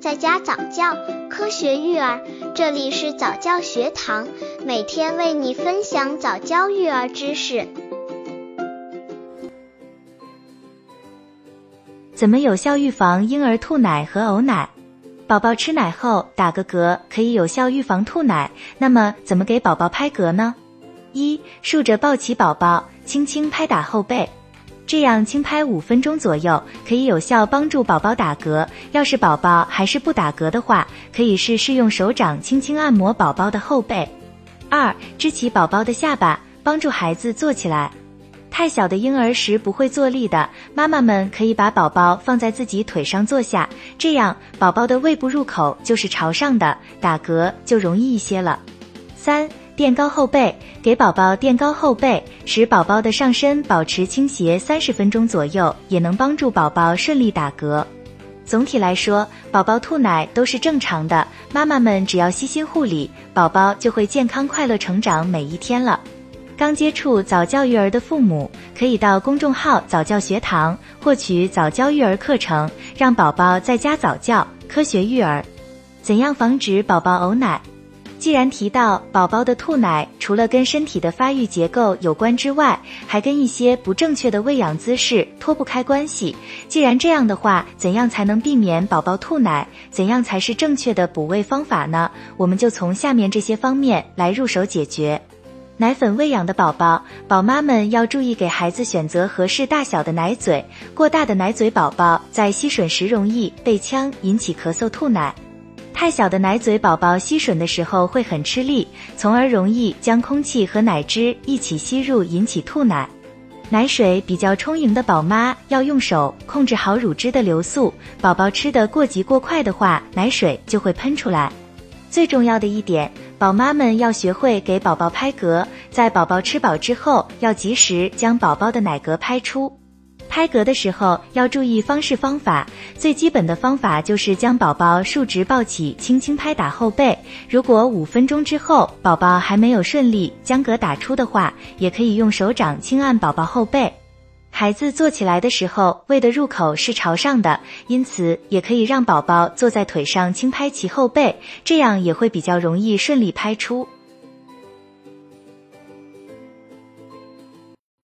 在家早教，科学育儿，这里是早教学堂，每天为你分享早教育儿知识。怎么有效预防婴儿吐奶和呕奶？宝宝吃奶后打个嗝可以有效预防吐奶，那么怎么给宝宝拍嗝呢？一，竖着抱起宝宝，轻轻拍打后背。这样轻拍五分钟左右，可以有效帮助宝宝打嗝。要是宝宝还是不打嗝的话，可以试试用手掌轻轻按摩宝宝的后背。二，支起宝宝的下巴，帮助孩子坐起来。太小的婴儿时不会坐立的，妈妈们可以把宝宝放在自己腿上坐下，这样宝宝的胃部入口就是朝上的，打嗝就容易一些了。三。垫高后背，给宝宝垫高后背，使宝宝的上身保持倾斜三十分钟左右，也能帮助宝宝顺利打嗝。总体来说，宝宝吐奶都是正常的，妈妈们只要悉心护理，宝宝就会健康快乐成长每一天了。刚接触早教育儿的父母，可以到公众号早教学堂获取早教育儿课程，让宝宝在家早教，科学育儿。怎样防止宝宝呕奶？既然提到宝宝的吐奶，除了跟身体的发育结构有关之外，还跟一些不正确的喂养姿势脱不开关系。既然这样的话，怎样才能避免宝宝吐奶？怎样才是正确的补喂方法呢？我们就从下面这些方面来入手解决。奶粉喂养的宝宝，宝妈们要注意给孩子选择合适大小的奶嘴。过大的奶嘴宝宝在吸吮时容易被呛，引起咳嗽吐奶。太小的奶嘴宝宝吸吮的时候会很吃力，从而容易将空气和奶汁一起吸入，引起吐奶。奶水比较充盈的宝妈要用手控制好乳汁的流速，宝宝吃的过急过快的话，奶水就会喷出来。最重要的一点，宝妈们要学会给宝宝拍嗝，在宝宝吃饱之后，要及时将宝宝的奶嗝拍出。拍嗝的时候要注意方式方法，最基本的方法就是将宝宝竖直抱起，轻轻拍打后背。如果五分钟之后宝宝还没有顺利将嗝打出的话，也可以用手掌轻按宝宝后背。孩子坐起来的时候，胃的入口是朝上的，因此也可以让宝宝坐在腿上轻拍其后背，这样也会比较容易顺利拍出。